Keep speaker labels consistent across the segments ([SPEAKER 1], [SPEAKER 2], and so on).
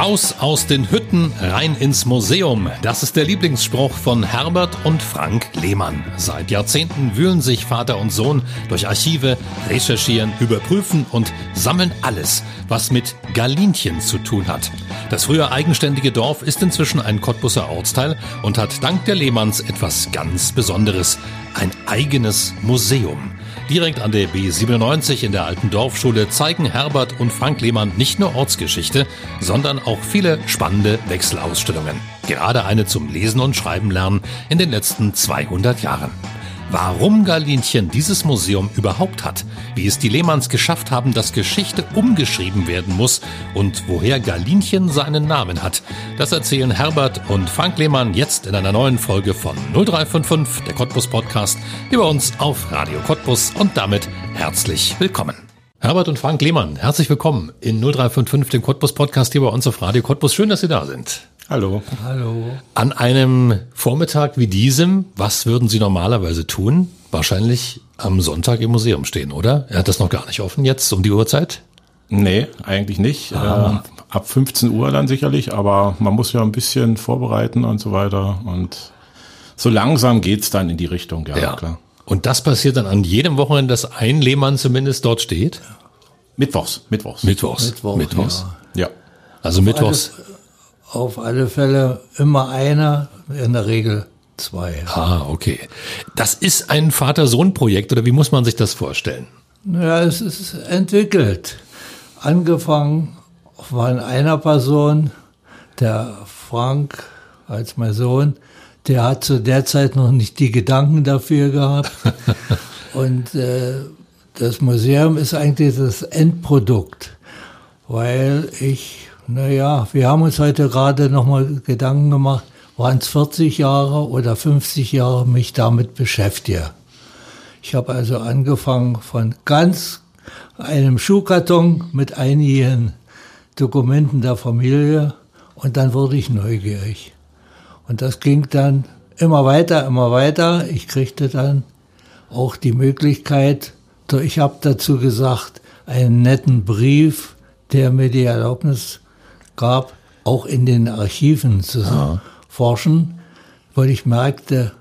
[SPEAKER 1] Raus aus den Hütten, rein ins Museum. Das ist der Lieblingsspruch von Herbert und Frank Lehmann. Seit Jahrzehnten wühlen sich Vater und Sohn durch Archive, recherchieren, überprüfen und sammeln alles, was mit Galinchen zu tun hat. Das früher eigenständige Dorf ist inzwischen ein Cottbusser Ortsteil und hat dank der Lehmanns etwas ganz Besonderes. Ein eigenes Museum. Direkt an der B97 in der alten Dorfschule zeigen Herbert und Frank Lehmann nicht nur Ortsgeschichte, sondern auch viele spannende Wechselausstellungen. Gerade eine zum Lesen und Schreiben lernen in den letzten 200 Jahren. Warum Galinchen dieses Museum überhaupt hat, wie es die Lehmanns geschafft haben, dass Geschichte umgeschrieben werden muss und woher Galinchen seinen Namen hat, das erzählen Herbert und Frank Lehmann jetzt in einer neuen Folge von 0355, der Cottbus Podcast, bei uns auf Radio Cottbus und damit herzlich willkommen. Herbert und Frank Lehmann, herzlich willkommen in 0355, dem Cottbus Podcast hier bei uns auf Radio Cottbus. Schön, dass Sie da sind.
[SPEAKER 2] Hallo.
[SPEAKER 3] Hallo.
[SPEAKER 1] An einem Vormittag wie diesem, was würden Sie normalerweise tun? Wahrscheinlich am Sonntag im Museum stehen, oder? Er hat das noch gar nicht offen jetzt um die Uhrzeit?
[SPEAKER 2] Nee, eigentlich nicht.
[SPEAKER 1] Ah.
[SPEAKER 2] Äh, ab 15 Uhr dann sicherlich, aber man muss ja ein bisschen vorbereiten und so weiter. Und so langsam geht's dann in die Richtung, ja, klar.
[SPEAKER 1] Und das passiert dann an jedem Wochenende, dass ein Lehmann zumindest dort steht?
[SPEAKER 2] Mittwochs, Mittwochs.
[SPEAKER 1] Mittwochs.
[SPEAKER 3] Mittwoch,
[SPEAKER 1] Mittwochs.
[SPEAKER 2] Ja.
[SPEAKER 1] Also Mittwochs.
[SPEAKER 3] Auf alle Fälle immer einer, in der Regel zwei.
[SPEAKER 1] Ah, okay. Das ist ein Vater-Sohn-Projekt oder wie muss man sich das vorstellen?
[SPEAKER 3] Ja, es ist entwickelt. Angefangen von einer Person, der Frank als mein Sohn, der hat zu der Zeit noch nicht die Gedanken dafür gehabt. Und äh, das Museum ist eigentlich das Endprodukt, weil ich, naja, wir haben uns heute gerade nochmal Gedanken gemacht, waren es 40 Jahre oder 50 Jahre mich damit beschäftige. Ich habe also angefangen von ganz einem Schuhkarton mit einigen Dokumenten der Familie und dann wurde ich neugierig. Und das ging dann immer weiter, immer weiter. Ich kriegte dann auch die Möglichkeit, ich habe dazu gesagt, einen netten Brief, der mir die Erlaubnis gab, auch in den Archiven zu
[SPEAKER 1] Ja.
[SPEAKER 3] forschen, weil ich merkte,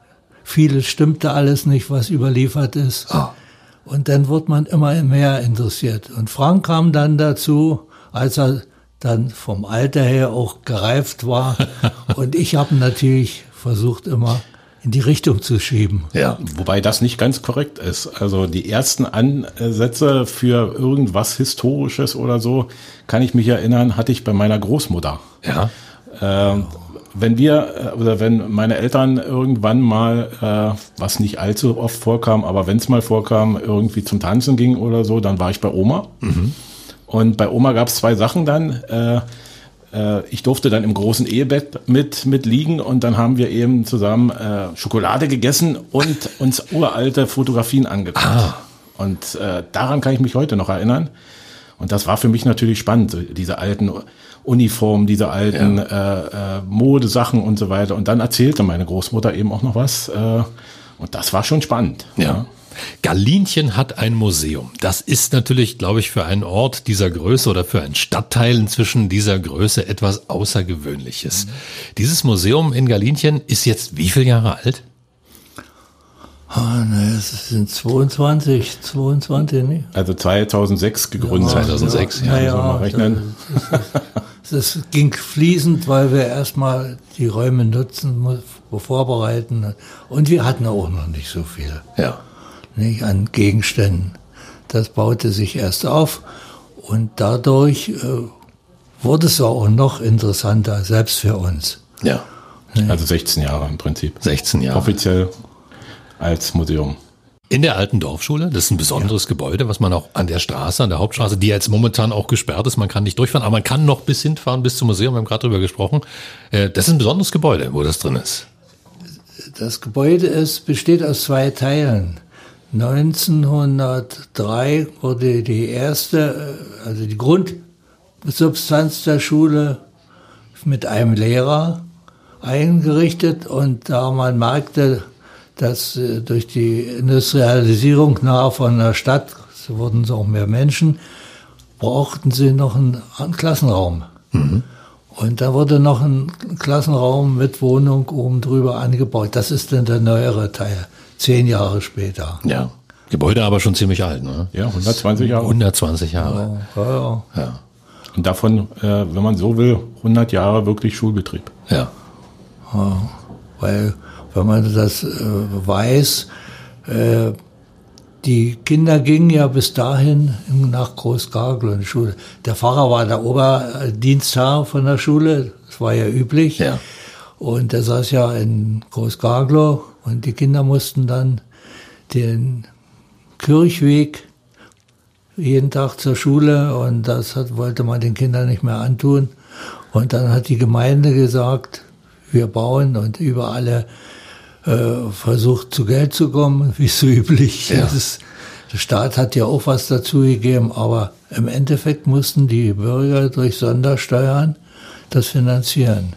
[SPEAKER 3] vieles stimmte alles nicht, was überliefert ist.
[SPEAKER 1] Ah.
[SPEAKER 3] Und dann wird man immer mehr interessiert. Und Frank kam dann dazu, als er dann vom Alter her auch gereift war. Und ich habe natürlich versucht, immer in die Richtung zu schieben.
[SPEAKER 1] Ja.
[SPEAKER 2] Wobei das nicht ganz korrekt ist. Also die ersten Ansätze für irgendwas Historisches oder so, kann ich mich erinnern, hatte ich bei meiner Großmutter.
[SPEAKER 1] Ja.
[SPEAKER 2] Ähm, wenn wir äh, oder wenn meine Eltern irgendwann mal, äh, was nicht allzu oft vorkam, aber wenn es mal vorkam, irgendwie zum Tanzen ging oder so, dann war ich bei Oma. Und bei Oma gab es zwei Sachen dann. Äh, äh, ich durfte dann im großen Ehebett mit, mit liegen und dann haben wir eben zusammen äh, Schokolade gegessen und uns uralte Fotografien angeguckt. Und äh, daran kann ich mich heute noch erinnern. Und das war für mich natürlich spannend, diese alten Uniformen, diese alten äh, äh, Modesachen und so weiter. Und dann erzählte meine Großmutter eben auch noch was. Äh, und das war schon spannend.
[SPEAKER 1] Ja. Galinchen hat ein Museum. Das ist natürlich, glaube ich, für einen Ort dieser Größe oder für einen Stadtteil inzwischen dieser Größe etwas Außergewöhnliches. Dieses Museum in Galinchen ist jetzt wie viele Jahre alt?
[SPEAKER 3] Ah, ne, es sind 22, 22, ne?
[SPEAKER 2] Also 2006 gegründet.
[SPEAKER 1] 2006, ja.
[SPEAKER 2] Müssen wir mal rechnen.
[SPEAKER 3] Das ging fließend, weil wir erstmal die Räume nutzen, vorbereiten. Und wir hatten auch noch nicht so viel
[SPEAKER 1] Ja.
[SPEAKER 3] Nicht, an Gegenständen. Das baute sich erst auf und dadurch äh, wurde es auch noch interessanter, selbst für uns.
[SPEAKER 1] Ja.
[SPEAKER 2] Also 16 Jahre im Prinzip.
[SPEAKER 1] 16 Jahre.
[SPEAKER 2] Offiziell als Museum.
[SPEAKER 1] In der alten Dorfschule, das ist ein besonderes Gebäude, was man auch an der Straße, an der Hauptstraße, die jetzt momentan auch gesperrt ist, man kann nicht durchfahren, aber man kann noch bis hinfahren, bis zum Museum, wir haben gerade drüber gesprochen. Äh, Das ist ein besonderes Gebäude, wo das drin ist.
[SPEAKER 3] Das Gebäude ist, besteht aus zwei Teilen. 1903 wurde die erste, äh, also die Grundsubstanz der Schule mit einem Lehrer eingerichtet und da man merkte, dass äh, durch die Industrialisierung nahe von der Stadt, so wurden es auch mehr Menschen, brauchten sie noch einen, einen Klassenraum. Mhm. Und da wurde noch ein Klassenraum mit Wohnung oben drüber angebaut. Das ist dann der neuere Teil, zehn Jahre später.
[SPEAKER 1] Ja. Gebäude aber schon ziemlich alt, ne?
[SPEAKER 2] Ja, 120 Jahre.
[SPEAKER 1] 120 Jahre.
[SPEAKER 2] Ja, ja, ja. ja. Und davon, äh, wenn man so will, 100 Jahre wirklich Schulbetrieb.
[SPEAKER 1] Ja.
[SPEAKER 3] ja weil, wenn man das äh, weiß, äh, die Kinder gingen ja bis dahin nach Großgarglow in die Schule. Der Pfarrer war der Oberdienstherr von der Schule, das war ja üblich.
[SPEAKER 1] Ja.
[SPEAKER 3] Und der saß ja in Großgarglow und die Kinder mussten dann den Kirchweg jeden Tag zur Schule und das hat, wollte man den Kindern nicht mehr antun. Und dann hat die Gemeinde gesagt, wir bauen und über alle äh, versucht zu Geld zu kommen, wie so üblich ja. ist. Der Staat hat ja auch was dazu gegeben, aber im Endeffekt mussten die Bürger durch Sondersteuern das finanzieren.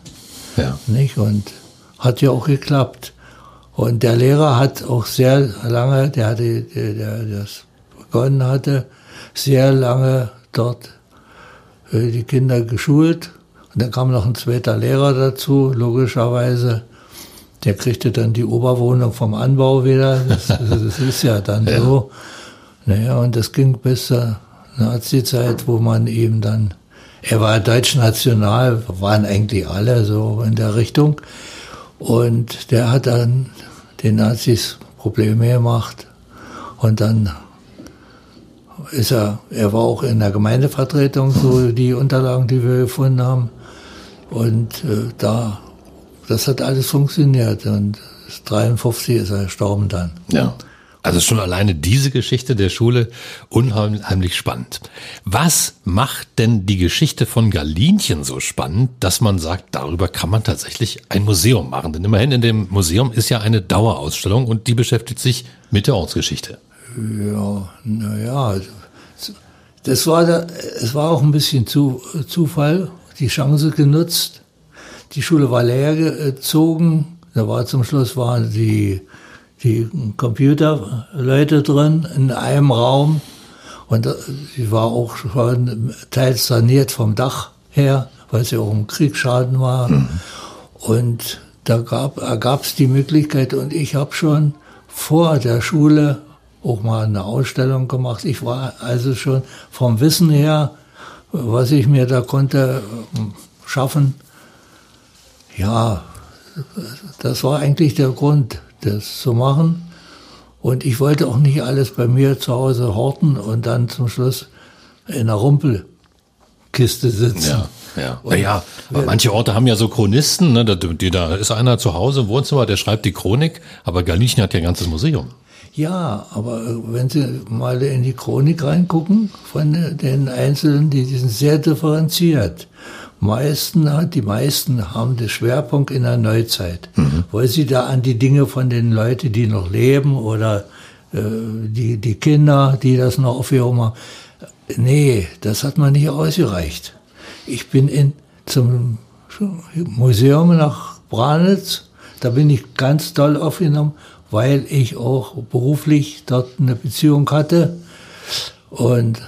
[SPEAKER 1] Ja.
[SPEAKER 3] Nicht? Und hat ja auch geklappt. Und der Lehrer hat auch sehr lange, der hatte, der, der das begonnen hatte, sehr lange dort äh, die Kinder geschult. Und dann kam noch ein zweiter Lehrer dazu, logischerweise. Der kriegte dann die Oberwohnung vom Anbau wieder. Das, das ist ja dann ja. so. Naja, und das ging bis zur Nazi-Zeit, wo man eben dann, er war deutsch-national, waren eigentlich alle so in der Richtung. Und der hat dann den Nazis Probleme gemacht. Und dann ist er, er war auch in der Gemeindevertretung, so die Unterlagen, die wir gefunden haben. Und äh, da das hat alles funktioniert und 53 ist er gestorben dann.
[SPEAKER 1] Ja. Also schon alleine diese Geschichte der Schule unheimlich spannend. Was macht denn die Geschichte von Galinchen so spannend, dass man sagt, darüber kann man tatsächlich ein Museum machen? Denn immerhin in dem Museum ist ja eine Dauerausstellung und die beschäftigt sich mit der Ortsgeschichte.
[SPEAKER 3] Ja, naja, das war, es war auch ein bisschen zu, Zufall, die Chance genutzt die Schule war leer gezogen. Da war zum Schluss waren die, die Computerleute drin in einem Raum. Und sie war auch schon teils saniert vom Dach her, weil sie auch im Kriegsschaden war. Und da gab, es die Möglichkeit und ich habe schon vor der Schule auch mal eine Ausstellung gemacht. Ich war also schon vom Wissen her, was ich mir da konnte schaffen, ja, das war eigentlich der Grund, das zu machen. Und ich wollte auch nicht alles bei mir zu Hause horten und dann zum Schluss in einer Rumpelkiste sitzen.
[SPEAKER 1] Ja. Ja, naja, aber manche Orte haben ja so Chronisten, ne, da, die, da ist einer zu Hause im Wohnzimmer, der schreibt die Chronik, aber Galicien hat ja ein ganzes Museum.
[SPEAKER 3] Ja, aber wenn Sie mal in die Chronik reingucken von den Einzelnen, die sind sehr differenziert meisten, die meisten haben den Schwerpunkt in der Neuzeit, mhm. weil sie da an die Dinge von den Leuten, die noch leben oder äh, die, die Kinder, die das noch aufgehoben haben. Nee, das hat man nicht ausgereicht. Ich bin in, zum Museum nach Branitz, da bin ich ganz toll aufgenommen, weil ich auch beruflich dort eine Beziehung hatte. Und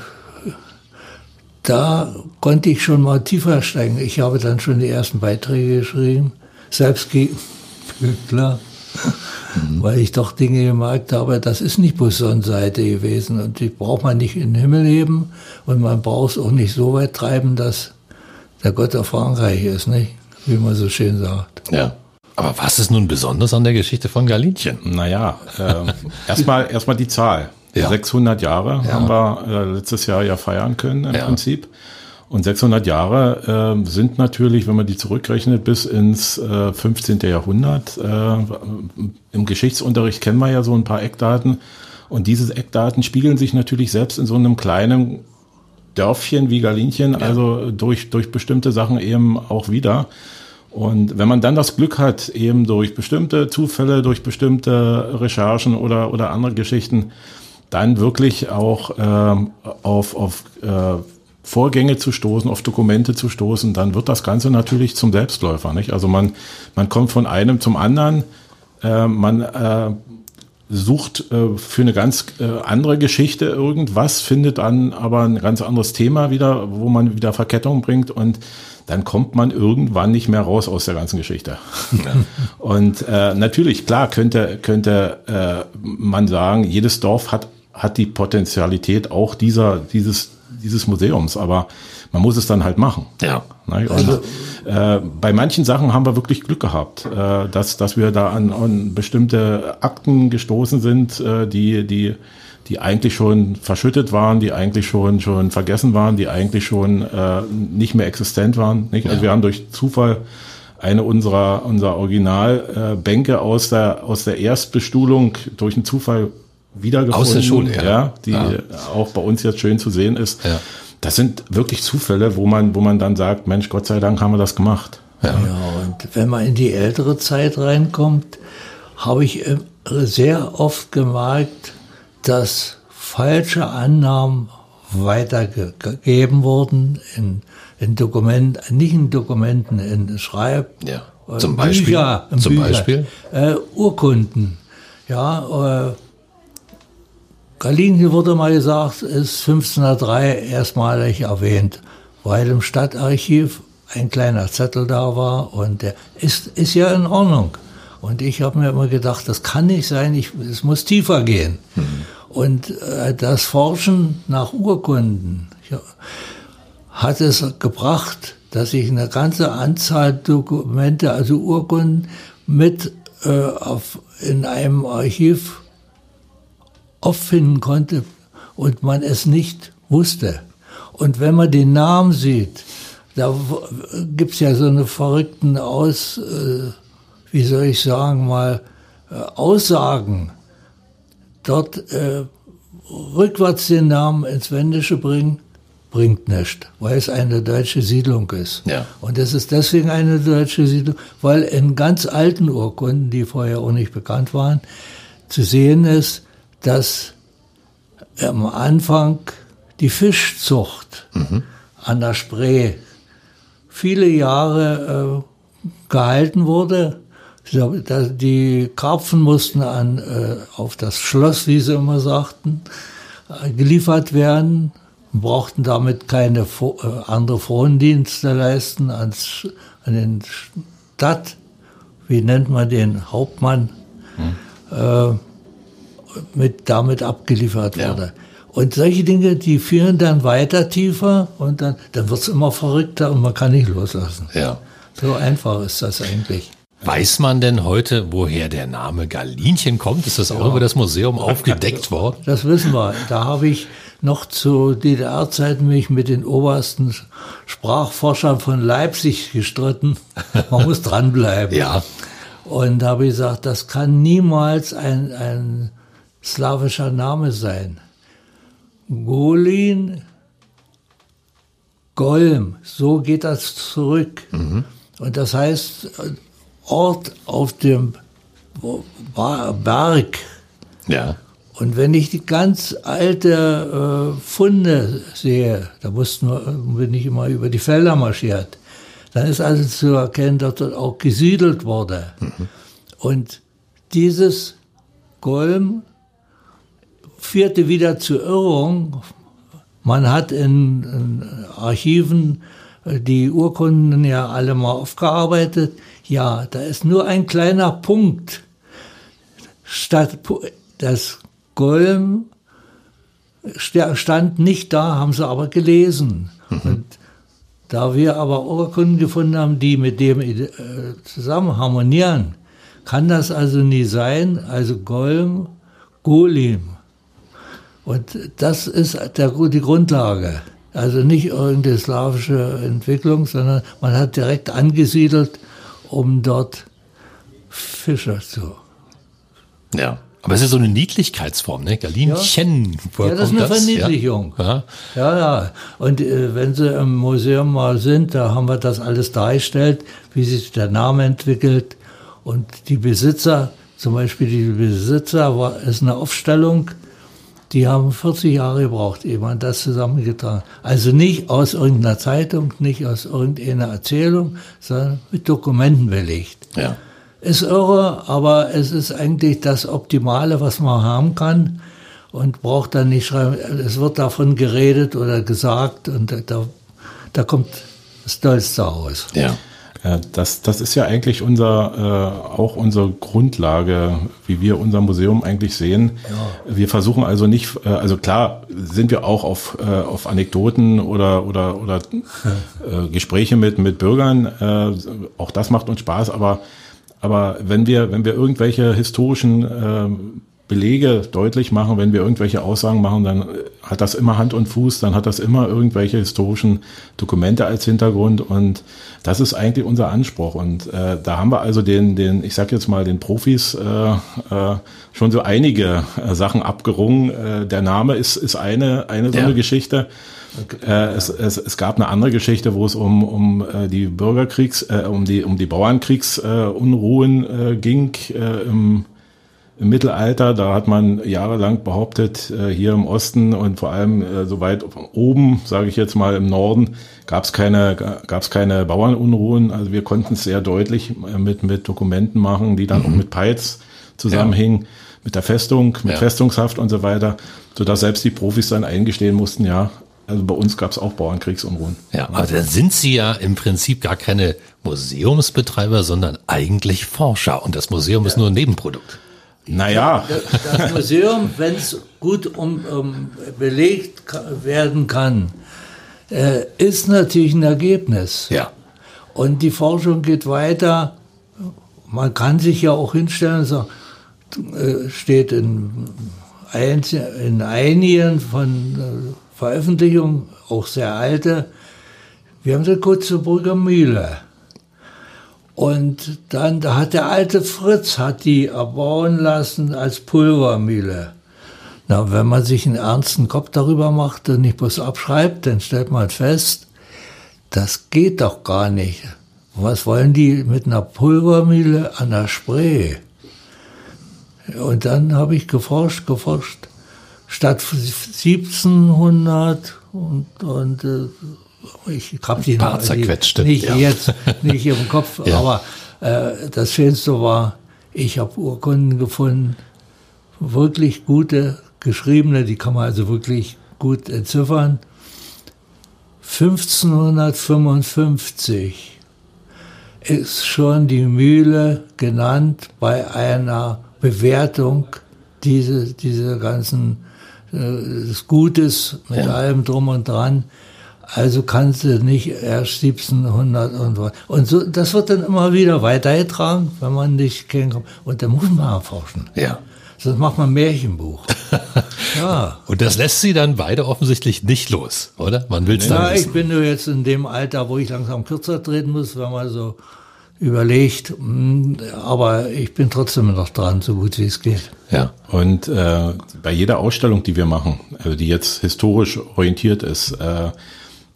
[SPEAKER 3] da konnte ich schon mal tiefer steigen. Ich habe dann schon die ersten Beiträge geschrieben, selbst klar, mhm. weil ich doch Dinge gemerkt habe, das ist nicht bloß Sonnenseite gewesen und die braucht man nicht in den Himmel heben und man braucht es auch nicht so weit treiben, dass der Gott auf Frankreich ist, nicht? Wie man so schön sagt.
[SPEAKER 1] Ja. Aber was ist nun besonders an der Geschichte von Galinchen?
[SPEAKER 2] Naja, äh, erstmal erstmal die Zahl. Ja. 600 Jahre ja. haben wir äh, letztes Jahr ja feiern können im ja. Prinzip. Und 600 Jahre äh, sind natürlich, wenn man die zurückrechnet, bis ins äh, 15. Jahrhundert. Äh, Im Geschichtsunterricht kennen wir ja so ein paar Eckdaten. Und diese Eckdaten spiegeln sich natürlich selbst in so einem kleinen Dörfchen wie Galinchen, ja. also durch, durch bestimmte Sachen eben auch wieder. Und wenn man dann das Glück hat, eben durch bestimmte Zufälle, durch bestimmte Recherchen oder, oder andere Geschichten, dann wirklich auch ähm, auf, auf äh, Vorgänge zu stoßen, auf Dokumente zu stoßen, dann wird das Ganze natürlich zum Selbstläufer. Nicht? Also man, man kommt von einem zum anderen, äh, man äh, sucht äh, für eine ganz äh, andere Geschichte irgendwas, findet dann aber ein ganz anderes Thema wieder, wo man wieder Verkettung bringt und dann kommt man irgendwann nicht mehr raus aus der ganzen Geschichte. Und äh, natürlich, klar, könnte, könnte äh, man sagen, jedes Dorf hat, hat die Potenzialität auch dieser, dieses, dieses Museums, aber man muss es dann halt machen.
[SPEAKER 1] Ja.
[SPEAKER 2] Ne? Und, äh, bei manchen Sachen haben wir wirklich Glück gehabt, äh, dass, dass wir da an, an bestimmte Akten gestoßen sind, äh, die, die die eigentlich schon verschüttet waren, die eigentlich schon schon vergessen waren, die eigentlich schon äh, nicht mehr existent waren. Nicht? Also ja. wir haben durch Zufall eine unserer unserer Originalbänke äh, aus der aus der Erstbestuhlung durch einen Zufall wiedergefunden.
[SPEAKER 1] Aus der Schule,
[SPEAKER 2] ja. ja die ja. auch bei uns jetzt schön zu sehen ist. Ja. Das sind wirklich Zufälle, wo man wo man dann sagt, Mensch, Gott sei Dank haben wir das gemacht.
[SPEAKER 3] Ja, ja und wenn man in die ältere Zeit reinkommt, habe ich äh, sehr oft gemerkt, dass falsche Annahmen weitergegeben wurden in, in Dokumenten, nicht in Dokumenten, in Schreib,
[SPEAKER 1] ja. Äh, zum Beispiel, Bücher, zum
[SPEAKER 3] Bücher,
[SPEAKER 1] Beispiel?
[SPEAKER 3] Äh, Urkunden. Ja, äh, Galinchen wurde mal gesagt, ist 1503 erstmalig erwähnt, weil im Stadtarchiv ein kleiner Zettel da war und der ist, ist ja in Ordnung. Und ich habe mir immer gedacht, das kann nicht sein, ich, es muss tiefer gehen. Mhm. Und äh, das Forschen nach Urkunden ja, hat es gebracht, dass ich eine ganze Anzahl Dokumente, also Urkunden, mit äh, auf, in einem Archiv auffinden konnte und man es nicht wusste. Und wenn man den Namen sieht, da gibt's ja so eine verrückten Aus... Äh, wie soll ich sagen, mal äh, Aussagen dort äh, rückwärts den Namen ins Wendische bringen, bringt nichts, weil es eine deutsche Siedlung ist.
[SPEAKER 1] Ja.
[SPEAKER 3] Und es ist deswegen eine deutsche Siedlung, weil in ganz alten Urkunden, die vorher auch nicht bekannt waren, zu sehen ist, dass am Anfang die Fischzucht mhm. an der Spree viele Jahre äh, gehalten wurde die Karpfen mussten an, äh, auf das Schloss, wie sie immer sagten, äh, geliefert werden und brauchten damit keine äh, andere Frondienste leisten als an den Stadt, wie nennt man den Hauptmann, hm. Mit damit abgeliefert ja. wurde. Und solche Dinge, die führen dann weiter tiefer und dann, dann wird's immer verrückter und man kann nicht loslassen.
[SPEAKER 1] Ja.
[SPEAKER 3] So einfach ist das eigentlich.
[SPEAKER 1] Weiß man denn heute, woher der Name Galinchen kommt? Ist das auch ja. über das Museum aufgedeckt worden?
[SPEAKER 3] Das wissen wir. Da habe ich noch zu DDR-Zeiten mich mit den obersten Sprachforschern von Leipzig gestritten. Man muss dranbleiben.
[SPEAKER 1] Ja.
[SPEAKER 3] Und da habe ich gesagt, das kann niemals ein, ein slawischer Name sein. Golin, Golm, so geht das zurück. Mhm. Und das heißt, Ort auf dem Berg.
[SPEAKER 1] Ja.
[SPEAKER 3] Und wenn ich die ganz alte äh, Funde sehe, da mussten wir, bin ich immer über die Felder marschiert, dann ist also zu erkennen, dass dort auch gesiedelt wurde. Mhm. Und dieses Golm führte wieder zur Irrung. Man hat in, in Archiven äh, die Urkunden ja alle mal aufgearbeitet. Ja, da ist nur ein kleiner Punkt. Statt das Golm stand nicht da, haben sie aber gelesen. Mhm. Und da wir aber Urkunden gefunden haben, die mit dem äh, zusammen harmonieren, kann das also nie sein. Also Golm, Golim. Und das ist der, die Grundlage. Also nicht irgendeine slawische Entwicklung, sondern man hat direkt angesiedelt um dort Fischer zu.
[SPEAKER 1] Ja. Aber es ist so eine Niedlichkeitsform, ne? Galinchen.
[SPEAKER 3] Ja, ja das ist eine das? Verniedlichung. Ja, ja. ja. Und äh, wenn Sie im Museum mal sind, da haben wir das alles dargestellt, wie sich der Name entwickelt. Und die Besitzer, zum Beispiel die Besitzer, war, ist eine Aufstellung, die haben 40 Jahre gebraucht, ehe man das zusammengetragen. Also nicht aus irgendeiner Zeitung, nicht aus irgendeiner Erzählung, sondern mit Dokumenten belegt.
[SPEAKER 1] Ja.
[SPEAKER 3] Ist irre, aber es ist eigentlich das Optimale, was man haben kann und braucht dann nicht schreiben, es wird davon geredet oder gesagt und da, da kommt das Tollste raus.
[SPEAKER 1] Ja.
[SPEAKER 2] Ja, das, das ist ja eigentlich unser, äh, auch unsere Grundlage, wie wir unser Museum eigentlich sehen. Wir versuchen also nicht, äh, also klar sind wir auch auf, äh, auf Anekdoten oder, oder, oder äh, Gespräche mit, mit Bürgern. Äh, auch das macht uns Spaß, aber, aber wenn wir, wenn wir irgendwelche historischen äh, Belege deutlich machen, wenn wir irgendwelche Aussagen machen, dann hat das immer Hand und Fuß, dann hat das immer irgendwelche historischen Dokumente als Hintergrund und das ist eigentlich unser Anspruch und äh, da haben wir also den, den, ich sag jetzt mal den Profis äh, äh, schon so einige äh, Sachen abgerungen. Äh, der Name ist ist eine eine so
[SPEAKER 1] Ja.
[SPEAKER 2] eine Geschichte. Äh, es, es, es gab eine andere Geschichte, wo es um, um äh, die Bürgerkriegs, äh, um die um die Bauernkriegs-Unruhen äh, Unruhen, äh, ging äh, im im Mittelalter, da hat man jahrelang behauptet, äh, hier im Osten und vor allem äh, so weit oben, sage ich jetzt mal im Norden, gab es keine, gab's keine Bauernunruhen. Also wir konnten es sehr deutlich äh, mit, mit Dokumenten machen, die dann auch mit Peitz zusammenhingen, mit der Festung, mit
[SPEAKER 1] Ja.
[SPEAKER 2] Festungshaft und so weiter, sodass selbst die Profis dann eingestehen mussten, ja, also bei uns gab es auch Bauernkriegsunruhen.
[SPEAKER 1] Ja, aber dann sind Sie ja im Prinzip gar keine Museumsbetreiber, sondern eigentlich Forscher. Und das Museum ist nur ein Nebenprodukt.
[SPEAKER 2] Naja,
[SPEAKER 3] Das Museum, wenn es gut um, um, belegt werden kann, äh, ist natürlich ein Ergebnis.
[SPEAKER 1] Ja.
[SPEAKER 3] Und die Forschung geht weiter. Man kann sich ja auch hinstellen und sagen, äh, steht in, in einigen von äh, Veröffentlichungen, auch sehr alte, wir haben die Kutzebrücker Mühle. Und dann, da hat der alte Fritz, hat die erbauen lassen als Pulvermühle. Na, wenn man sich einen ernsten Kopf darüber macht und nicht bloß abschreibt, dann stellt man fest, das geht doch gar nicht. Was wollen die mit einer Pulvermühle an der Spree? Und dann habe ich geforscht, geforscht. Statt 1700 und, und äh, ich habe die,
[SPEAKER 1] Paar
[SPEAKER 3] die
[SPEAKER 1] zerquetschte,
[SPEAKER 3] nicht
[SPEAKER 1] ja.
[SPEAKER 3] jetzt, nicht im Kopf,
[SPEAKER 1] Ja.
[SPEAKER 3] aber äh, das Schönste war, ich habe Urkunden gefunden, wirklich gute, geschriebene, die kann man also wirklich gut entziffern. 1555 ist schon die Mühle genannt bei einer Bewertung diese, diese ganzen äh, des Gutes mit
[SPEAKER 1] Ja.
[SPEAKER 3] allem drum und dran. Also kannst du nicht erst 1700 und was. Und so, das wird dann immer wieder weitergetragen, wenn man nicht kennenkommt. Und da muss man erforschen.
[SPEAKER 1] Ja.
[SPEAKER 3] Sonst macht man ein Märchenbuch. ja.
[SPEAKER 1] Und das lässt Sie dann beide offensichtlich nicht los, oder? Man will es dann
[SPEAKER 3] Ja, ich bin nur jetzt in dem Alter, wo ich langsam kürzer treten muss, wenn man so überlegt. hm, Aber ich bin trotzdem noch dran, so gut wie es geht.
[SPEAKER 1] Ja.
[SPEAKER 2] Und äh, bei jeder Ausstellung, die wir machen, also die jetzt historisch orientiert ist, äh,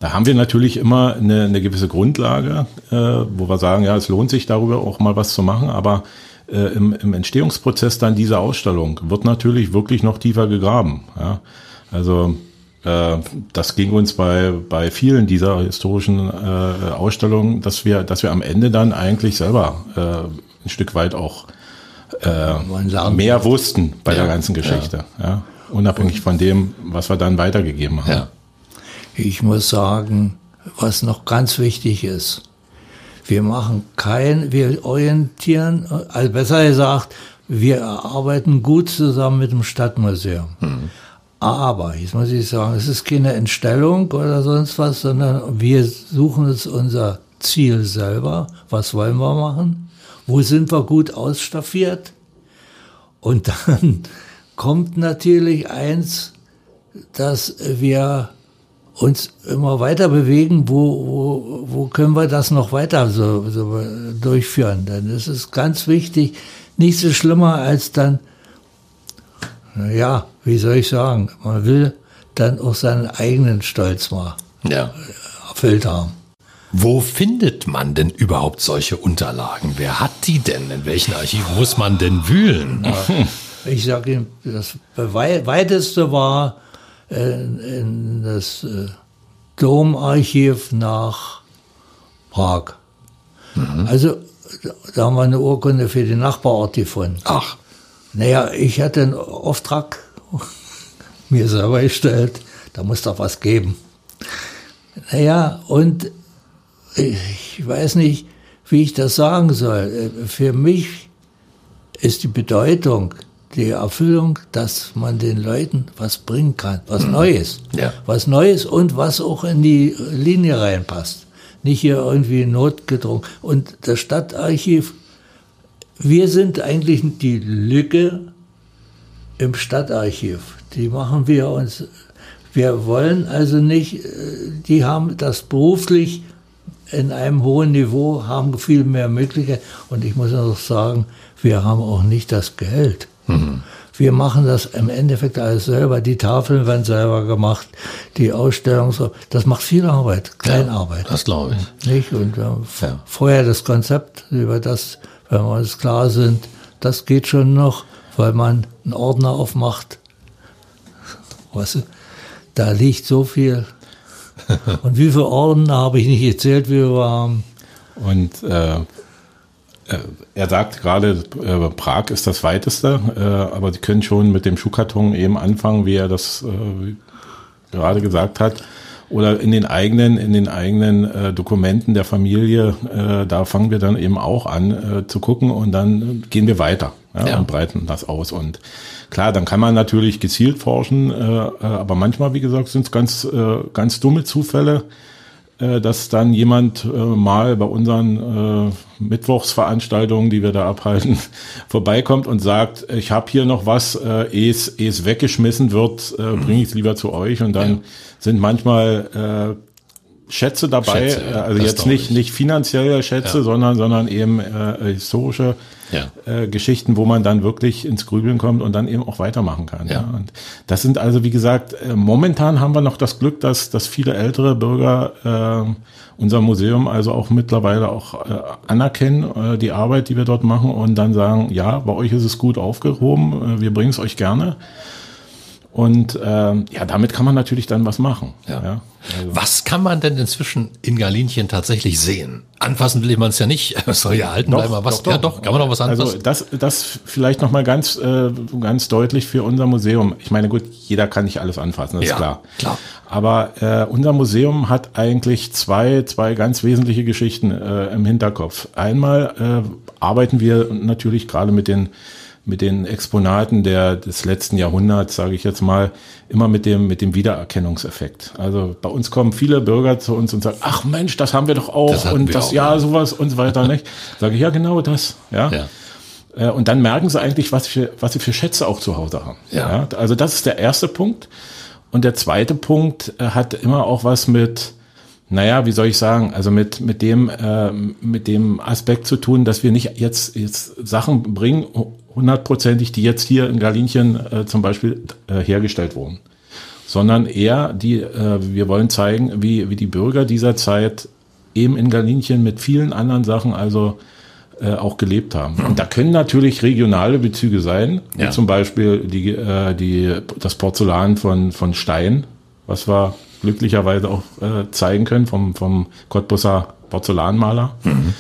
[SPEAKER 2] da haben wir natürlich immer eine, eine gewisse Grundlage, äh, wo wir sagen, ja, es lohnt sich darüber auch mal was zu machen, aber äh, im, im Entstehungsprozess dann dieser Ausstellung wird natürlich wirklich noch tiefer gegraben. Ja? Also äh, das ging uns bei, bei vielen dieser historischen äh, Ausstellungen, dass wir, dass wir am Ende dann eigentlich selber äh, ein Stück weit auch
[SPEAKER 3] lernt
[SPEAKER 2] mehr wussten bei
[SPEAKER 1] Ja,
[SPEAKER 2] der ganzen Geschichte. Ja. Unabhängig von dem, was wir dann weitergegeben haben.
[SPEAKER 1] Ja.
[SPEAKER 3] Ich muss sagen, was noch ganz wichtig ist, wir machen kein, wir orientieren, also besser gesagt, wir arbeiten gut zusammen mit dem Stadtmuseum. Aber, jetzt muss ich sagen, es ist keine Entstellung oder sonst was, sondern wir suchen uns unser Ziel selber. Was wollen wir machen? Wo sind wir gut ausstaffiert? Und dann kommt natürlich eins, dass wir uns immer weiter bewegen, wo, wo, wo können wir das noch weiter so, so durchführen. Denn es ist ganz wichtig, nicht so schlimmer als dann, ja, wie soll ich sagen, man will dann auch seinen eigenen Stolz mal
[SPEAKER 1] Ja.
[SPEAKER 3] erfüllt haben.
[SPEAKER 1] Wo findet man denn überhaupt solche Unterlagen? Wer hat die denn? In welchen Archiven muss man denn wühlen?
[SPEAKER 3] Ich sage Ihnen, das weiteste war in, in das äh, Domarchiv nach Prag. Mhm. Also da haben wir eine Urkunde für den Nachbarort gefunden.
[SPEAKER 1] Ach.
[SPEAKER 3] Naja, ich hatte einen Auftrag mir selber gestellt, da muss doch was geben. Naja, und ich weiß nicht, wie ich das sagen soll. Für mich ist die Bedeutung, die Erfüllung, dass man den Leuten was bringen kann, was mhm. Neues. Ja. Was Neues und was auch in die Linie reinpasst. Nicht hier irgendwie notgedrungen. Und das Stadtarchiv, wir sind eigentlich die Lücke im Stadtarchiv. Die machen wir uns. Wir wollen also nicht, äh, die haben das beruflich in einem hohen Niveau, haben viel mehr Möglichkeiten. Und ich muss auch sagen, wir haben auch nicht das Geld. Mhm. Wir machen das im Endeffekt alles selber. Die Tafeln werden selber gemacht, die Ausstellung so. Das macht viel Arbeit, Kleinarbeit.
[SPEAKER 1] Ja, das glaube ich.
[SPEAKER 3] Nicht? Und ja. vorher das Konzept über das, wenn wir uns klar sind, das geht schon noch, weil man einen Ordner aufmacht. Weißt du, da liegt so viel. Und wie viele Ordner habe ich nicht gezählt, wie wir haben.
[SPEAKER 2] Und äh, äh, er sagt gerade, äh, Prag ist das weiteste, äh, aber Sie können schon mit dem Schuhkarton eben anfangen, wie er das äh, gerade gesagt hat. Oder in den eigenen, in den eigenen äh, Dokumenten der Familie, äh, da fangen wir dann eben auch an zu gucken und dann gehen wir weiter ja, ja. und breiten das aus. Und klar, dann kann man natürlich gezielt forschen, aber manchmal, wie gesagt, sind es ganz, ganz dumme Zufälle äh, dass dann jemand äh, mal bei unseren äh, Mittwochsveranstaltungen, die wir da abhalten, vorbeikommt und sagt, ich habe hier noch was, äh, ehe es weggeschmissen wird, äh, bringe ich es lieber zu euch. Und dann ja. sind manchmal äh, Schätze dabei, Schätze, ja, also jetzt nicht, nicht finanzielle Schätze, ja. sondern, sondern eben äh, historische ja. äh, Geschichten, wo man dann wirklich ins Grübeln kommt und dann eben auch weitermachen kann. Ja. ja. Und das sind also, wie gesagt, äh, momentan haben wir noch das Glück, dass, dass viele ältere Bürger äh, unser Museum also auch mittlerweile auch äh, anerkennen, äh, die Arbeit, die wir dort machen und dann sagen, ja, bei euch ist es gut aufgehoben, äh, wir bringen es euch gerne. Und ähm, ja, damit kann man natürlich dann was machen.
[SPEAKER 1] Ja. ja also. Was kann man denn inzwischen in Galinchen tatsächlich sehen? Anfassen will man es ja nicht, es soll ja erhalten bleiben. Aber was, doch, ja doch, kann man noch was
[SPEAKER 2] anfassen? Also das, das vielleicht nochmal ganz, äh, ganz deutlich für unser Museum. Ich meine, gut, jeder kann nicht alles anfassen, das ja, ist klar. klar. Aber äh, unser Museum hat eigentlich zwei, zwei ganz wesentliche Geschichten äh, im Hinterkopf. Einmal äh, arbeiten wir natürlich gerade mit den mit den Exponaten der, des letzten Jahrhunderts, sage ich jetzt mal, immer mit dem, mit dem Wiedererkennungseffekt. Also bei uns kommen viele Bürger zu uns und sagen, ach Mensch, das haben wir doch auch das und das, auch, ja, ja, sowas und so weiter, nicht? Sage ich, ja, genau das, ja. ja. Äh, und dann merken sie eigentlich, was, für, was sie für Schätze auch zu Hause haben. Ja. ja. Also das ist der erste Punkt. Und der zweite Punkt äh, hat immer auch was mit, naja, wie soll ich sagen, also mit, mit dem, äh, mit dem Aspekt zu tun, dass wir nicht jetzt, jetzt Sachen bringen, hundertprozentig, die jetzt hier in Galinchen äh, zum Beispiel äh, hergestellt wurden, sondern eher die, äh, wir wollen zeigen, wie, wie die Bürger dieser Zeit eben in Galinchen mit vielen anderen Sachen also äh, auch gelebt haben. Und da können natürlich regionale Bezüge sein, wie ja. zum Beispiel die, äh, die, das Porzellan von, von Stein, was wir glücklicherweise auch äh, zeigen können vom, vom Cottbusser Porzellanmaler. Mhm.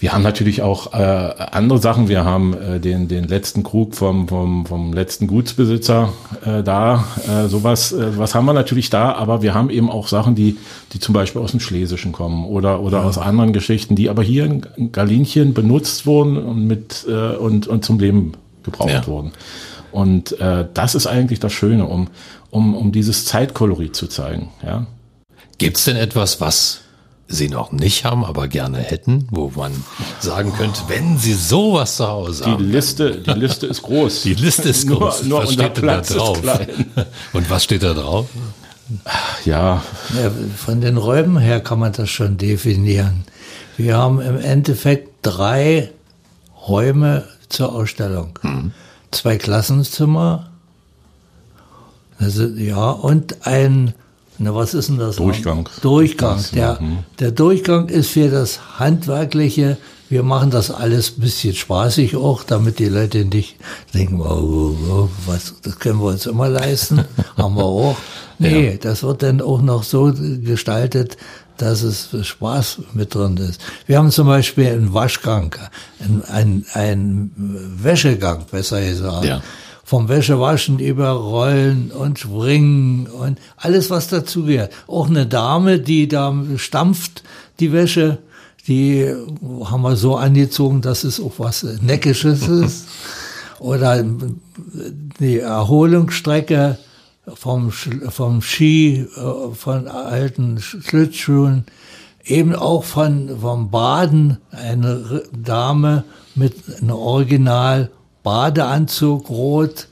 [SPEAKER 2] Wir haben natürlich auch äh, andere Sachen. Wir haben äh, den, den letzten Krug vom, vom, vom letzten Gutsbesitzer äh, da. Äh, sowas, äh, was haben wir natürlich da, aber wir haben eben auch Sachen, die, die zum Beispiel aus dem Schlesischen kommen oder, oder ja. aus anderen Geschichten, die aber hier in Galinchen benutzt wurden und, mit, äh, und, und zum Leben gebraucht ja. wurden. Und äh, das ist eigentlich das Schöne, um, um, um dieses Zeitkolorit zu zeigen. Ja.
[SPEAKER 1] Gibt es denn etwas, was Sie noch nicht haben, aber gerne hätten, wo man sagen könnte, wenn Sie sowas zu Hause
[SPEAKER 2] die haben. Liste, die Liste ist groß.
[SPEAKER 1] Die Liste ist groß.
[SPEAKER 2] Nur, nur was steht denn da drauf?
[SPEAKER 1] Und was steht da drauf?
[SPEAKER 2] Ja.
[SPEAKER 3] ja. Von den Räumen her kann man das schon definieren. Wir haben im Endeffekt drei Räume zur Ausstellung. Mhm. Zwei Klassenzimmer, also, ja, und ein Na, was ist denn das?
[SPEAKER 2] Durchgang.
[SPEAKER 3] Durchgang.
[SPEAKER 2] Das,
[SPEAKER 3] der,
[SPEAKER 2] mhm.
[SPEAKER 3] der Durchgang ist für das Handwerkliche. Wir machen das alles ein bisschen spaßig auch, damit die Leute nicht denken, oh, oh, oh, was, das können wir uns immer leisten, haben wir auch. Nee, das wird dann auch noch so gestaltet, dass es Spaß mit drin ist. Wir haben zum Beispiel einen Waschgang, einen, einen, einen Wäschegang, besser gesagt.
[SPEAKER 1] Ja.
[SPEAKER 3] Vom Wäschewaschen über Rollen und Springen und alles, was dazugehört. Auch eine Dame, die da stampft, die Wäsche, die haben wir so angezogen, dass es auch was Neckisches ist. Oder die Erholungsstrecke vom, vom Ski, äh, von alten Schlittschuhen, eben auch von, vom Baden, eine Dame mit einem Original Badeanzug rot,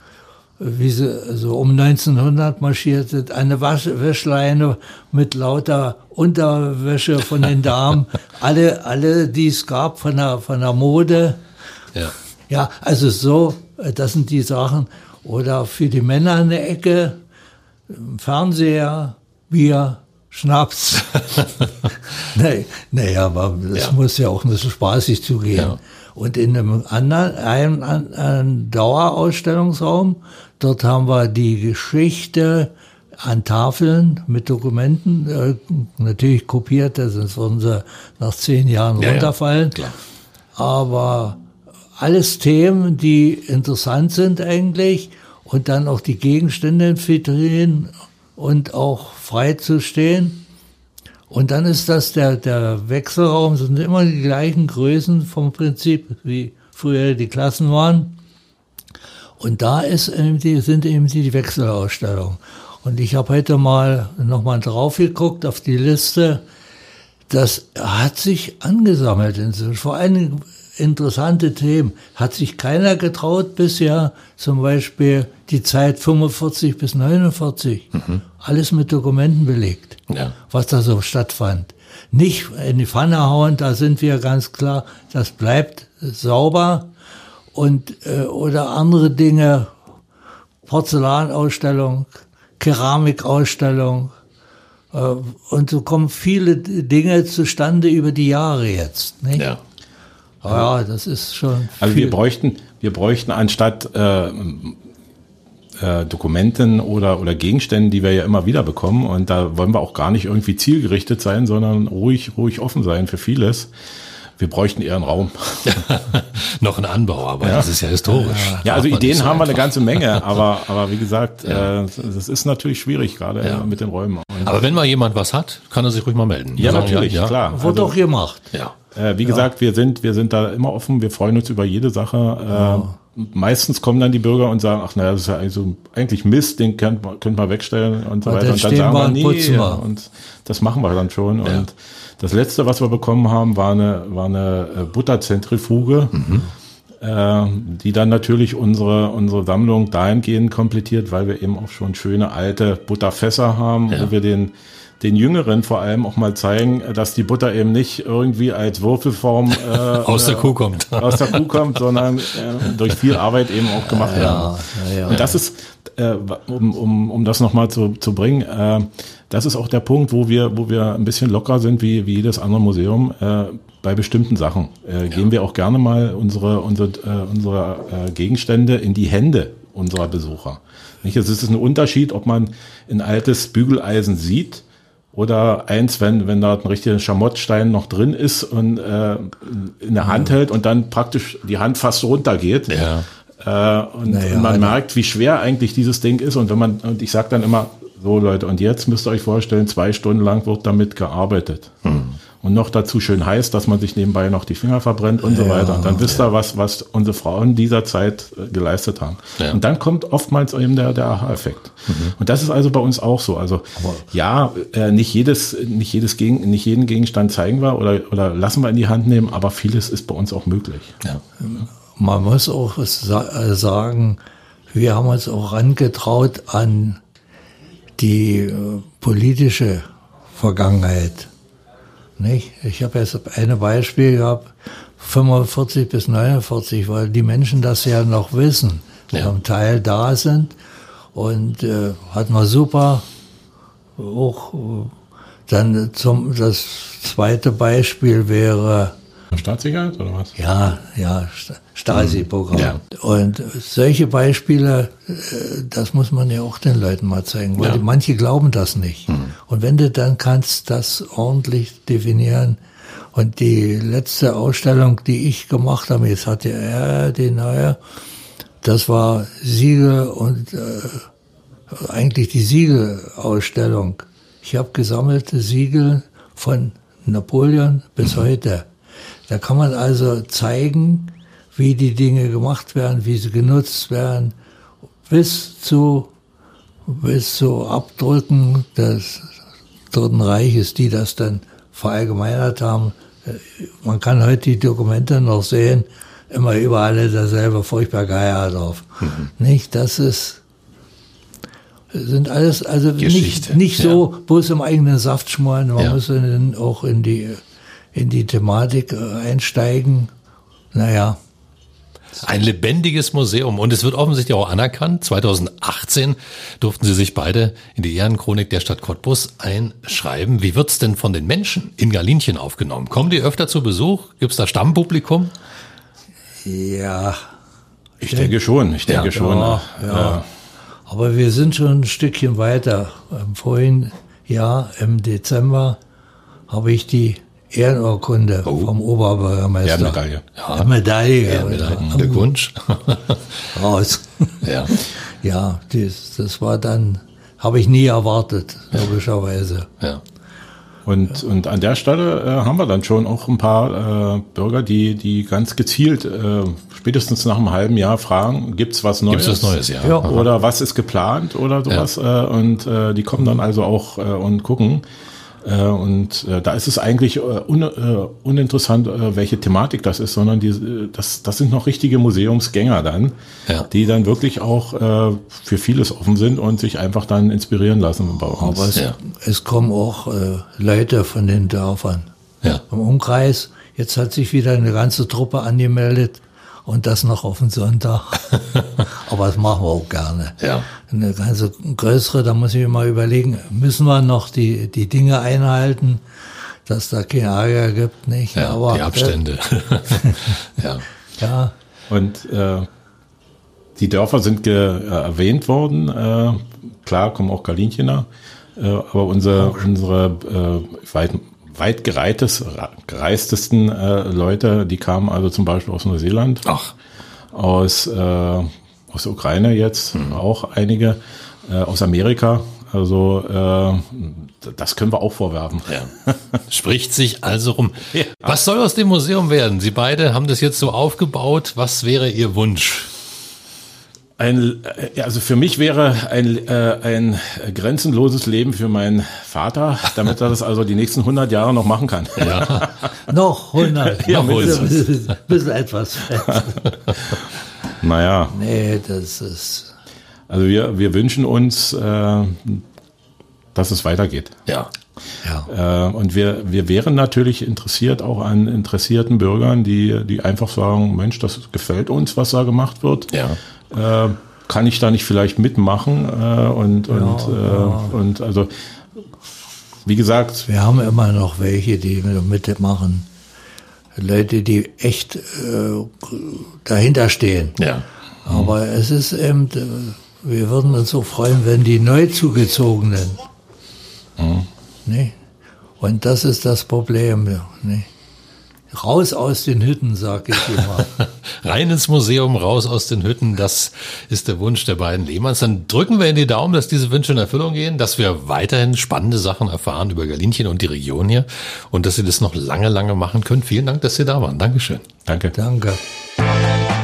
[SPEAKER 3] wie sie so um 1900 marschiert sind, eine Wasch Wäschleine mit lauter Unterwäsche von den Damen, alle, alle, die es gab von der, von der Mode.
[SPEAKER 1] Ja.
[SPEAKER 3] Ja, also so, äh, das sind die Sachen. Oder für die Männer eine Ecke, Fernseher, Bier, Schnaps. nee, nee, aber das
[SPEAKER 1] Ja.
[SPEAKER 3] muss ja auch ein bisschen spaßig zugehen.
[SPEAKER 1] Ja.
[SPEAKER 3] Und in einem anderen, einem, einem, Dauerausstellungsraum, dort haben wir die Geschichte an Tafeln mit Dokumenten, äh, natürlich kopiert, sonst würden sie nach zehn Jahren
[SPEAKER 1] Ja, ja,
[SPEAKER 3] runterfallen.
[SPEAKER 1] klar.
[SPEAKER 3] Aber alles Themen, die interessant sind eigentlich und dann auch die Gegenstände infiltrieren und auch frei zu stehen. Und dann ist das der, der Wechselraum, sind immer die gleichen Größen vom Prinzip, wie früher die Klassen waren. Und da ist eben die, sind eben die Wechselausstellungen. Und ich habe heute mal nochmal drauf geguckt auf die Liste. Das hat sich angesammelt. Vor allen Dingen interessante Themen. Hat sich keiner getraut bisher, zum Beispiel die Zeit 45 bis 49. Alles mit Dokumenten belegt,
[SPEAKER 1] Ja.
[SPEAKER 3] was da so stattfand. Nicht in die Pfanne hauen, da sind wir ganz klar, das bleibt sauber. Und, äh, oder andere Dinge, Porzellanausstellung, Keramikausstellung, äh, und so kommen viele Dinge zustande über die Jahre jetzt. Nicht?
[SPEAKER 1] Ja.
[SPEAKER 3] Ja, das ist schon.
[SPEAKER 2] Also
[SPEAKER 3] viel.
[SPEAKER 2] wir bräuchten, wir bräuchten anstatt äh, äh, Dokumenten oder, oder Gegenständen, die wir ja immer wieder bekommen, und da wollen wir auch gar nicht irgendwie zielgerichtet sein, sondern ruhig, ruhig offen sein für vieles. Wir bräuchten eher einen Raum.
[SPEAKER 1] Noch ein Anbau, aber das ist ja historisch.
[SPEAKER 2] Ja, also
[SPEAKER 1] Darf man
[SPEAKER 2] Ideen
[SPEAKER 1] so
[SPEAKER 2] haben wir eine
[SPEAKER 1] einfach.
[SPEAKER 2] ganze Menge, aber, aber wie gesagt, äh, das ist natürlich schwierig, gerade
[SPEAKER 1] Ja.
[SPEAKER 2] mit den Räumen. Und,
[SPEAKER 1] Aber wenn mal jemand was hat, kann er sich ruhig mal melden.
[SPEAKER 2] ja,
[SPEAKER 1] sagen
[SPEAKER 2] natürlich,
[SPEAKER 1] ja,
[SPEAKER 2] klar.
[SPEAKER 3] Wurde auch gemacht.
[SPEAKER 1] Ja.
[SPEAKER 2] Äh, wie gesagt, wir sind, wir sind da immer offen, wir freuen uns über jede Sache. Äh, meistens kommen dann die Bürger und sagen, ach naja, das ist ja also eigentlich Mist, den könnt, man- könnt man wegstellen und so weiter. Und dann sagen
[SPEAKER 3] wir
[SPEAKER 2] nee,
[SPEAKER 3] wir.
[SPEAKER 2] und das machen wir dann schon. Und das letzte, was wir bekommen haben, war eine, war eine äh, Butterzentrifuge. äh, die dann natürlich unsere, unsere Sammlung dahingehend komplettiert, weil wir eben auch schon schöne alte Butterfässer haben,
[SPEAKER 1] Ja.
[SPEAKER 2] wo wir den, den Jüngeren vor allem auch mal zeigen, dass die Butter eben nicht irgendwie als Würfelform äh,
[SPEAKER 1] Aus der Kuh kommt.
[SPEAKER 2] aus der Kuh kommt, sondern äh, durch viel Arbeit eben auch gemacht werden.
[SPEAKER 3] Ja, ja, ja.
[SPEAKER 2] Und das ist, äh, um, um, um das nochmal zu, zu bringen, äh, das ist auch der Punkt, wo wir, wo wir ein bisschen locker sind, wie, wie jedes andere Museum. Äh, bei bestimmten Sachen äh, geben wir auch gerne mal unsere, unsere, äh, unsere äh, Gegenstände in die Hände unserer Besucher. Nicht? Es ist ein Unterschied, ob man ein altes Bügeleisen sieht oder eins, wenn, wenn da ein richtiger Schamottstein noch drin ist und äh, in der Hand hält und dann praktisch die Hand fast runtergeht.
[SPEAKER 1] Ja.
[SPEAKER 2] Äh, und,
[SPEAKER 3] Naja,
[SPEAKER 2] und man
[SPEAKER 3] also-
[SPEAKER 2] merkt, wie schwer eigentlich dieses Ding ist. Und wenn man, und ich sage dann immer, so Leute, und jetzt müsst ihr euch vorstellen, zwei Stunden lang wird damit gearbeitet. Und noch dazu schön heiß, dass man sich nebenbei noch die Finger verbrennt und so weiter. Und dann wisst ihr, was, was unsere Frauen dieser Zeit äh, geleistet haben.
[SPEAKER 1] Ja.
[SPEAKER 2] Und dann kommt oftmals eben der, der Aha-Effekt. Und das ist also bei uns auch so. Also ja, äh, nicht jedes, nicht jedes Gegen, nicht jeden Gegenstand zeigen wir oder, oder lassen wir in die Hand nehmen, aber vieles ist bei uns auch möglich.
[SPEAKER 1] Ja.
[SPEAKER 3] Man muss auch äh, sagen, wir haben uns auch rangetraut an die politische Vergangenheit. Nicht? Ich habe jetzt ein Beispiel gehabt, 45 bis 49, weil die Menschen das ja noch wissen,
[SPEAKER 1] Ja.
[SPEAKER 3] zum Teil da sind. Und äh, hat man super auch äh, dann zum, das zweite Beispiel wäre,
[SPEAKER 2] Staatssicherheit oder was?
[SPEAKER 3] ja, ja, Sta- Stasi-Programm.
[SPEAKER 2] Ja.
[SPEAKER 3] Und solche Beispiele, äh, das muss man ja auch den Leuten mal zeigen, weil
[SPEAKER 2] Ja.
[SPEAKER 3] manche glauben das nicht. Und wenn du dann kannst das ordentlich definieren, und die letzte Ausstellung, die ich gemacht habe, jetzt hatte er die neue, das war Siegel und äh, eigentlich die Siegelausstellung. Ich habe gesammelte Siegel von Napoleon bis heute. Da kann man also zeigen, wie die Dinge gemacht werden, wie sie genutzt werden, bis zu, bis zu Abdrücken des Dritten Reiches, die das dann verallgemeinert haben. Man kann heute die Dokumente noch sehen, immer überall derselbe furchtbar Geier drauf. Nicht, das ist, sind alles, also
[SPEAKER 1] Geschichte,
[SPEAKER 3] nicht, nicht
[SPEAKER 1] ja.
[SPEAKER 3] so bloß im eigenen Saft schmoren, man
[SPEAKER 1] Ja.
[SPEAKER 3] muss dann auch in die, in die Thematik äh, einsteigen. Naja,
[SPEAKER 1] Ein lebendiges Museum und es wird offensichtlich auch anerkannt. 2018 durften Sie sich beide in die Ehrenchronik der Stadt Cottbus einschreiben. Wie wird's denn von den Menschen in Galinchen aufgenommen? Kommen die öfter zu Besuch? Gibt's da Stammpublikum?
[SPEAKER 3] ja,
[SPEAKER 2] Ich denke schon, ich denke
[SPEAKER 1] Ja.
[SPEAKER 2] schon.
[SPEAKER 3] Ja, ja. Aber wir sind schon ein Stückchen weiter. Im vorigen Jahr, im Dezember, habe ich die Ehrenurkunde vom Oberbürgermeister.
[SPEAKER 2] Ehrenmedaille.
[SPEAKER 3] Ja, Medaille.
[SPEAKER 1] Ja, einem Glückwunsch.
[SPEAKER 3] Raus.
[SPEAKER 1] ja.
[SPEAKER 3] Ja, das, das war dann, habe ich nie erwartet, logischerweise.
[SPEAKER 1] ja.
[SPEAKER 2] Und, und an der Stelle äh, haben wir dann schon auch ein paar äh, Bürger, die, die ganz gezielt äh, spätestens nach einem halben Jahr fragen, gibt's was Neues?
[SPEAKER 1] Gibt's was Neues, ja.
[SPEAKER 3] Ja.
[SPEAKER 2] Oder was ist geplant oder sowas? Äh, und äh, die kommen dann also auch äh, und gucken. Äh, und äh, da ist es eigentlich äh, un, äh, uninteressant, äh, welche Thematik das ist, sondern die, das, das sind noch richtige Museumsgänger dann,
[SPEAKER 1] Ja.
[SPEAKER 2] die dann wirklich auch äh, für vieles offen sind und sich einfach dann inspirieren lassen bei uns.
[SPEAKER 3] Aber es,
[SPEAKER 1] Ja.
[SPEAKER 3] es kommen auch äh, Leute von den Dörfern.
[SPEAKER 1] Ja.
[SPEAKER 3] Im Umkreis, jetzt hat sich wieder eine ganze Truppe angemeldet und das noch auf den Sonntag. Aber das machen wir auch gerne.
[SPEAKER 1] Ja.
[SPEAKER 3] Eine ganze größere, da muss ich mir mal überlegen, müssen wir noch die, die Dinge einhalten, dass da kein Ärger gibt, nicht?
[SPEAKER 1] Ja,
[SPEAKER 3] Aber,
[SPEAKER 1] die Abstände. ja.
[SPEAKER 3] Äh, ja,
[SPEAKER 2] Und äh, die Dörfer sind ge, äh, erwähnt worden. Äh, klar kommen auch Galinchener, äh, aber unser, unsere äh, weit, weit gereistesten äh, Leute, die kamen also zum Beispiel aus Neuseeland,
[SPEAKER 1] Ach,
[SPEAKER 2] aus, äh, aus der Ukraine jetzt auch einige, äh, aus Amerika. Also äh, das können wir auch vorwerfen.
[SPEAKER 1] ja. Spricht sich also rum. Was soll aus dem Museum werden? Sie beide haben das jetzt so aufgebaut. Was wäre Ihr Wunsch?
[SPEAKER 2] Ein, äh, also für mich wäre ein, äh, ein grenzenloses Leben für meinen Vater, damit er das also die nächsten 100 Jahre noch machen kann.
[SPEAKER 1] Ja.
[SPEAKER 3] noch 100.
[SPEAKER 1] Ja,
[SPEAKER 3] noch
[SPEAKER 1] mindestens.
[SPEAKER 3] bisschen, bisschen etwas.
[SPEAKER 2] Naja,
[SPEAKER 3] Nee, das ist,
[SPEAKER 2] also wir, wir wünschen uns, äh, dass es weitergeht.
[SPEAKER 1] ja.
[SPEAKER 3] ja.
[SPEAKER 2] Äh, und wir, wir wären natürlich interessiert auch an interessierten Bürgern, die, die einfach sagen, Mensch, das gefällt uns, was da gemacht wird.
[SPEAKER 1] Ja.
[SPEAKER 2] Äh, kann ich da nicht vielleicht mitmachen? Äh, und, und, äh, und also, wie gesagt,
[SPEAKER 3] Wir haben immer noch welche, die mitmachen. Leute, die echt äh, dahinter stehen.
[SPEAKER 1] Ja.
[SPEAKER 3] Aber es ist eben, äh, wir würden uns so freuen, wenn die Neuzugezogenen. Ne? Und das ist das Problem. Ne? Raus aus den Hütten, sag ich immer.
[SPEAKER 1] Rein ins Museum, raus aus den Hütten, das ist der Wunsch der beiden Lehmanns. Dann drücken wir in die Daumen, dass diese Wünsche in Erfüllung gehen, dass wir weiterhin spannende Sachen erfahren über Galinchen und die Region hier und dass Sie das noch lange, lange machen können. Vielen Dank, dass Sie da waren. Dankeschön.
[SPEAKER 2] danke.
[SPEAKER 3] Danke.